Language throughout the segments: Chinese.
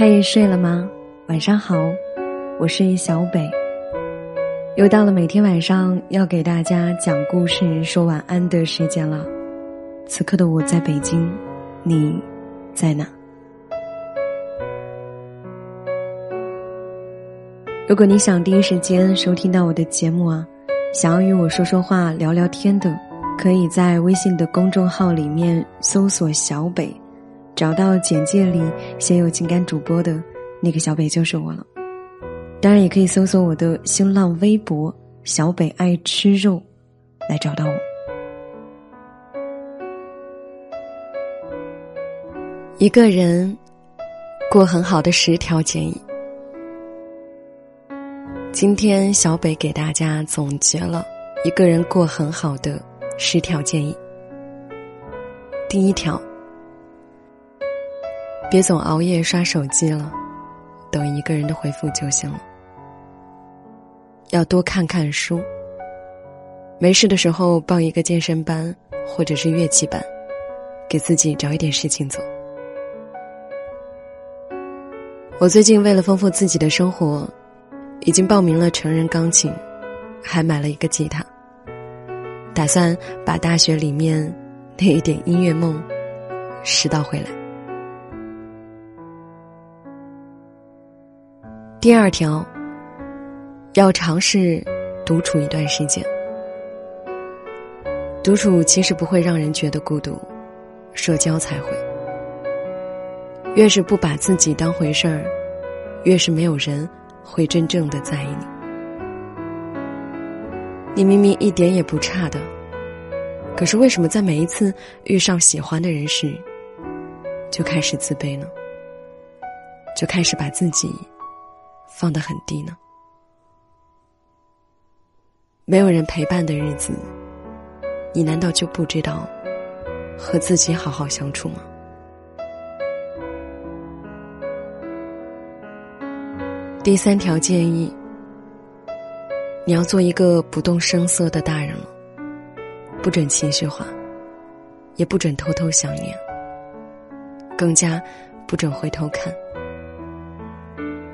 嘿，睡了吗？晚上好，我是小北。又到了每天晚上要给大家讲故事、说晚安的时间了。此刻的我在北京，你在哪？如果你想第一时间收听到我的节目啊，想要与我说说话、聊聊天的，可以在微信的公众号里面搜索“小北”。找到简介里写有情感主播的那个小北就是我了，当然也可以搜索我的新浪微博“小北爱吃肉”来找到我。一个人过很好的十条建议，今天小北给大家总结了一个人过很好的十条建议。第一条。别总熬夜刷手机了，等一个人的回复就行了。要多看看书。没事的时候报一个健身班或者是乐器班，给自己找一点事情做。我最近为了丰富自己的生活，已经报名了成人钢琴，还买了一个吉他，打算把大学里面那一点音乐梦拾到回来。第二条，要尝试独处一段时间。独处其实不会让人觉得孤独，社交才会。越是不把自己当回事儿，越是没有人会真正的在意你。你明明一点也不差的，可是为什么在每一次遇上喜欢的人时，就开始自卑呢？就开始把自己。放得很低呢。没有人陪伴的日子，你难道就不知道和自己好好相处吗？第三条建议，你要做一个不动声色的大人了，不准情绪化，也不准偷偷想念，更加不准回头看。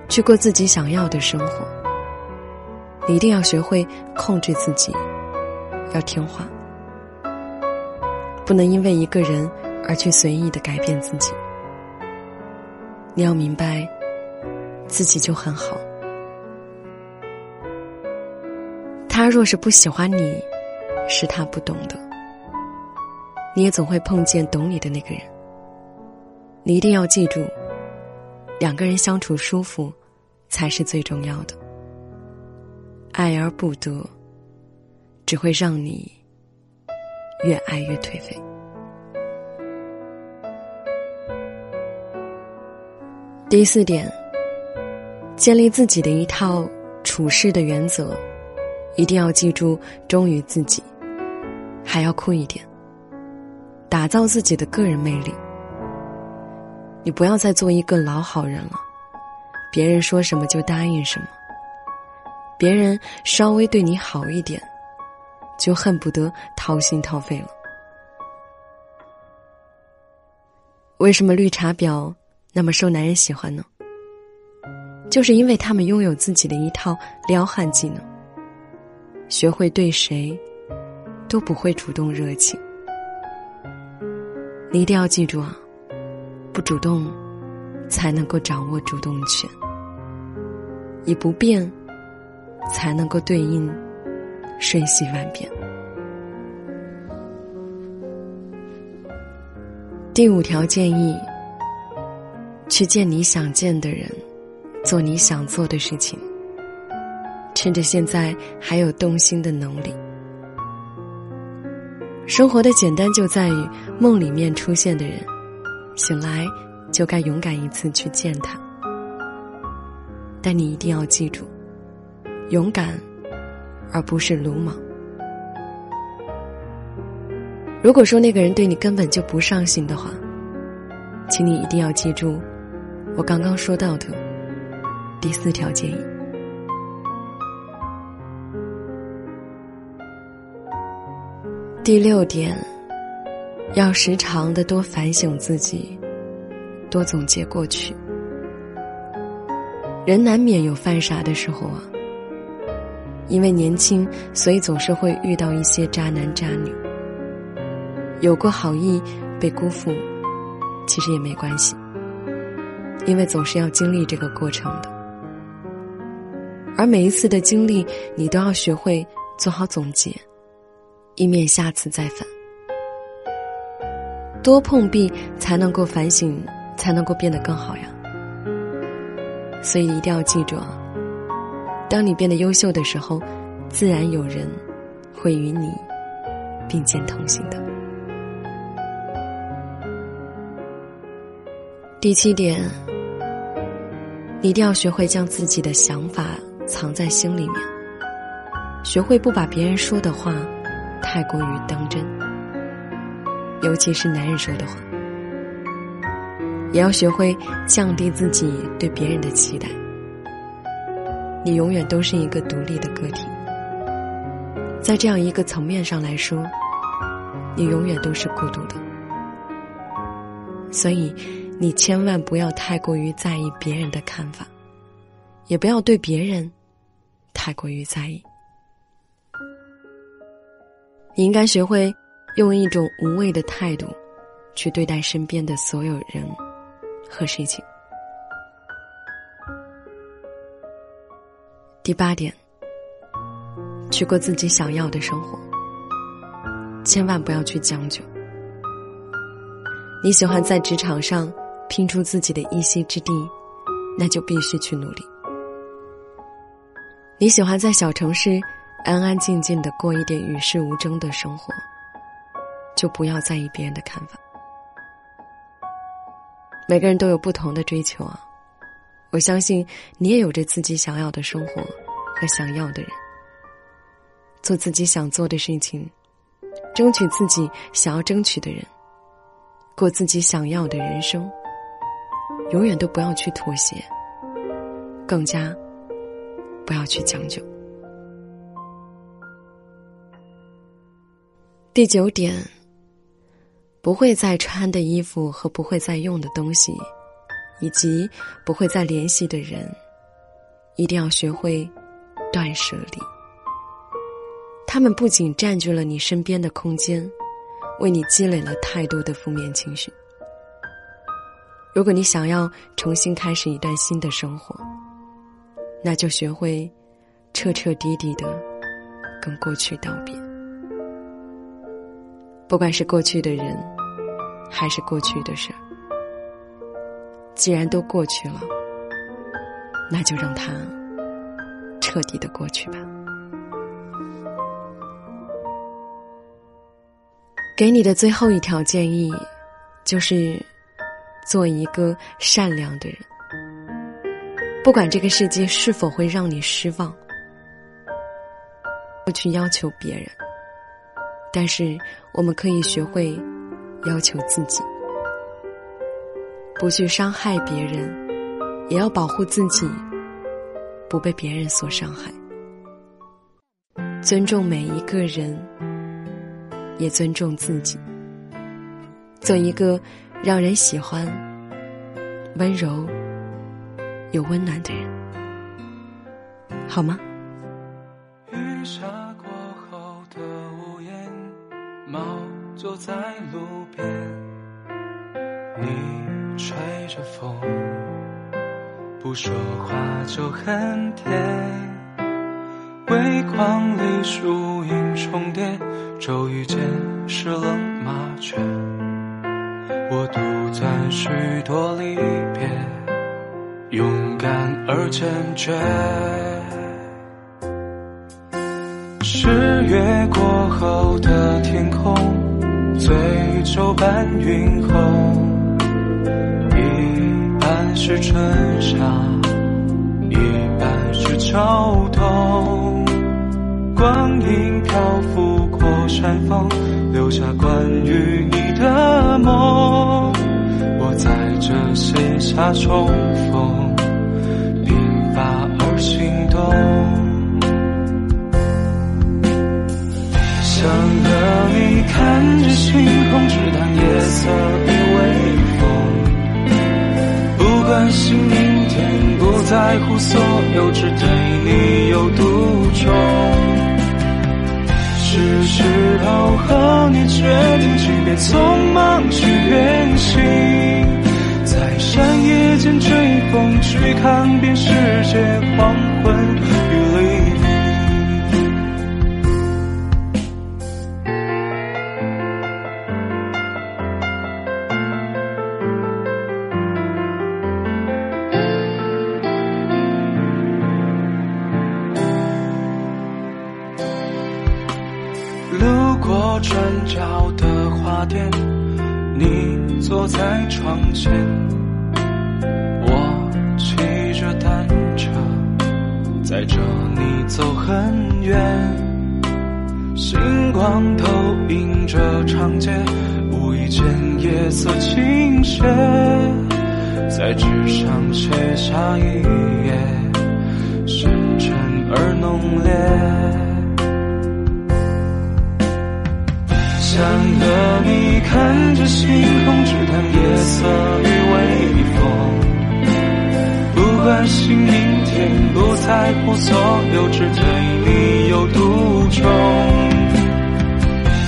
去过自己想要的生活，你一定要学会控制自己，要听话，不能因为一个人而去随意的改变自己。你要明白，自己就很好。他若是不喜欢你，是他不懂的。你也总会碰见懂你的那个人。你一定要记住，两个人相处舒服。才是最重要的。爱而不得，只会让你越爱越颓废。第四点，建立自己的一套处事的原则，一定要记住忠于自己，还要酷一点，打造自己的个人魅力。你不要再做一个老好人了。别人说什么就答应什么，别人稍微对你好一点，就恨不得掏心掏肺了。为什么绿茶婊那么受男人喜欢呢？就是因为他们拥有自己的一套撩汉技能，学会对谁都不会主动热情。你一定要记住啊，不主动才能够掌握主动权。以不变，才能够对应瞬息万变。第五条建议：去见你想见的人，做你想做的事情。趁着现在还有动心的能力，生活的简单就在于梦里面出现的人，醒来就该勇敢一次去见他。但你一定要记住，勇敢，而不是鲁莽。如果说那个人对你根本就不上心的话，请你一定要记住我刚刚说到的第四条建议。第六点，要时常的多反省自己，多总结过去。人难免有犯傻的时候啊。因为年轻，所以总是会遇到一些渣男渣女。有过好意被辜负，其实也没关系，因为总是要经历这个过程的。而每一次的经历，你都要学会做好总结，以免下次再犯。多碰壁才能够反省，才能够变得更好呀。所以一定要记住啊。当你变得优秀的时候，自然有人会与你并肩同行的。第七点，你一定要学会将自己的想法藏在心里面，学会不把别人说的话太过于当真，尤其是男人说的话，也要学会降低自己对别人的期待。你永远都是一个独立的个体，在这样一个层面上来说，你永远都是孤独的。所以，你千万不要太过于在意别人的看法，也不要对别人太过于在意。你应该学会用一种无畏的态度去对待身边的所有人和事情。第八点，去过自己想要的生活，千万不要去将就。你喜欢在职场上拼出自己的一席之地，那就必须去努力。你喜欢在小城市安安静静的过一点与世无争的生活，就不要在意别人的看法。每个人都有不同的追求啊。我相信你也有着自己想要的生活和想要的人，做自己想做的事情，争取自己想要争取的人，过自己想要的人生。永远都不要去妥协，更加不要去将就。第九点，不会再穿的衣服和不会再用的东西。以及不会再联系的人，一定要学会断舍离。他们不仅占据了你身边的空间，为你积累了太多的负面情绪。如果你想要重新开始一段新的生活，那就学会彻彻底底的跟过去道别。不管是过去的人，还是过去的事。既然都过去了，那就让它彻底的过去吧。给你的最后一条建议，就是做一个善良的人。不管这个世界是否会让你失望，不去要求别人，但是我们可以学会要求自己。不去伤害别人，也要保护自己，不被别人所伤害。尊重每一个人，也尊重自己。做一个让人喜欢、温柔又温暖的人，好吗？坐在路边，你。吹着风，不说话就很甜。微光里树影重叠，骤雨间湿了麻雀。我独在许多离别，勇敢而坚决。十月过后的天空，醉酒伴云鸿，一半。是春夏，一半是秋冬。光阴漂浮过山峰，留下关于你的梦。我在这写下重逢，鬓发而心动。想和空，直当夜色与微风，不。关心明天不在乎所有，只对你有独钟。是时候和你决定，即便匆忙去远行，在山野间追风，去看遍世界黄载着你走很远。星光投映着长街，无意间夜色倾斜，在纸上写下一页，深沉而浓烈。想和你看着星空，只谈夜色明天，不在乎所有，只对你有独钟。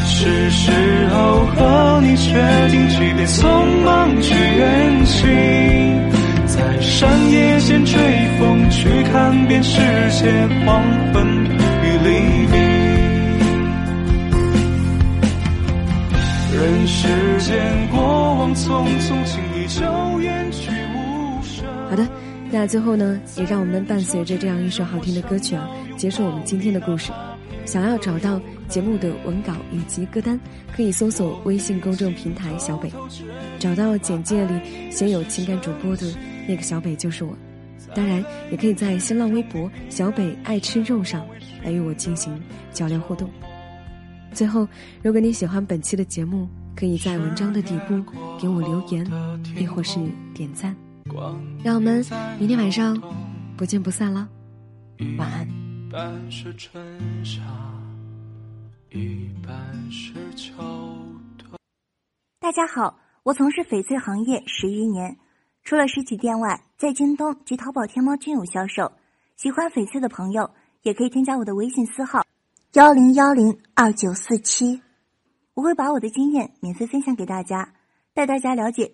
是时候和你决定，即便匆忙去远行，在山野间追风，去看遍世界黄昏与黎明。人世间过往匆匆，轻易就远去无声。好的，那最后呢，也让我们伴随着这样一首好听的歌曲啊，结束我们今天的故事。想要找到节目的文稿以及歌单，可以搜索微信公众平台“小北”，找到简介里写有情感主播的那个小北就是我。当然，也可以在新浪微博“小北爱吃肉”上来与我进行交流互动。最后，如果你喜欢本期的节目，可以在文章的底部给我留言，亦或是点赞。让我们明天晚上不见不散了，晚安。半是春夏，一半是秋冬。大家好，我从事翡翠行业十余年，除了实体店外，在京东及淘宝、天猫均有销售。喜欢翡翠的朋友，也可以添加我的微信私号。幺零幺零二九四七，我会把我的经验免费分享给大家，带大家了解。